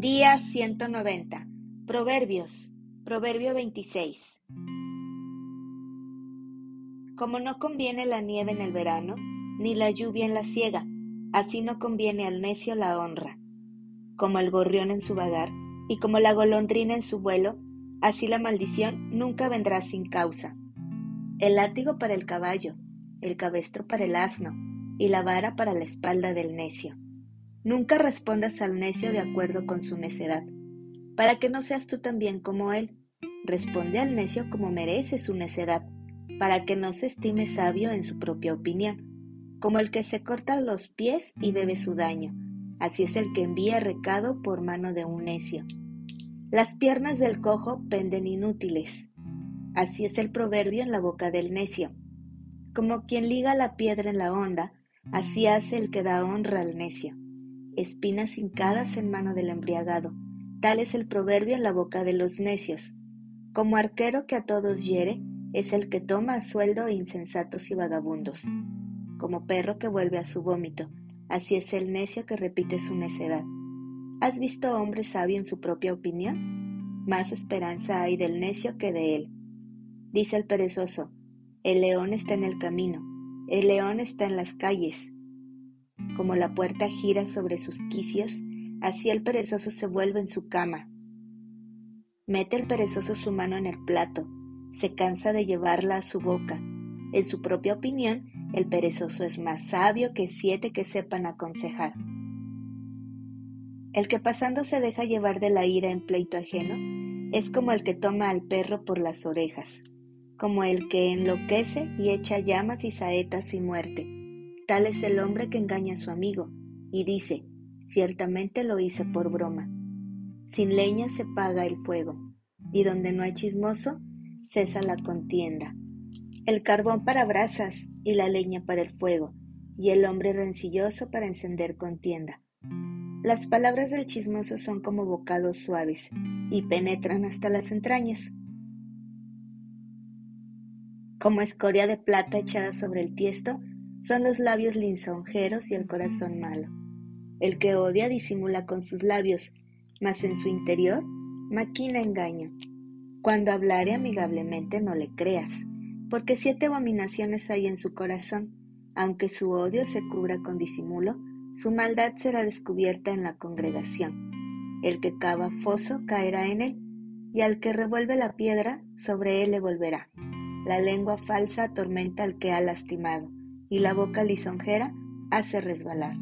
Día 190. Proverbios. Proverbio 26. Como no conviene la nieve en el verano, ni la lluvia en la siega, así no conviene al necio la honra. Como el gorrión en su vagar, y como la golondrina en su vuelo, así la maldición nunca vendrá sin causa. El látigo para el caballo, el cabestro para el asno, y la vara para la espalda del necio. Nunca respondas al necio de acuerdo con su necedad, para que no seas tú también como él. Responde al necio como merece su necedad, para que no se estime sabio en su propia opinión, como el que se corta los pies y bebe su daño. Así es el que envía recado por mano de un necio. Las piernas del cojo penden inútiles. Así es el proverbio en la boca del necio. Como quien liga la piedra en la honda, así hace el que da honra al necio espinas hincadas en mano del embriagado. Tal es el proverbio en la boca de los necios. Como arquero que a todos hiere, es el que toma a sueldo insensatos y vagabundos. Como perro que vuelve a su vómito, así es el necio que repite su necedad. ¿Has visto hombre sabio en su propia opinión? Más esperanza hay del necio que de él. Dice el perezoso, el león está en el camino, el león está en las calles, como la puerta gira sobre sus quicios, así el perezoso se vuelve en su cama. Mete el perezoso su mano en el plato, se cansa de llevarla a su boca. En su propia opinión, el perezoso es más sabio que siete que sepan aconsejar. El que pasando se deja llevar de la ira en pleito ajeno es como el que toma al perro por las orejas, como el que enloquece y echa llamas y saetas y muerte Tal es el hombre que engaña a su amigo y dice, ciertamente lo hice por broma. Sin leña se paga el fuego, y donde no hay chismoso, cesa la contienda. El carbón para brasas y la leña para el fuego, y el hombre rencilloso para encender contienda. Las palabras del chismoso son como bocados suaves, y penetran hasta las entrañas. Como escoria de plata echada sobre el tiesto, son los labios lisonjeros y el corazón malo. El que odia disimula con sus labios, mas en su interior maquina engaño. Cuando hablare amigablemente no le creas, porque siete abominaciones hay en su corazón. Aunque su odio se cubra con disimulo, su maldad será descubierta en la congregación. El que cava foso caerá en él, y al que revuelve la piedra, sobre él le volverá. La lengua falsa atormenta al que ha lastimado y la boca lisonjera hace resbalar.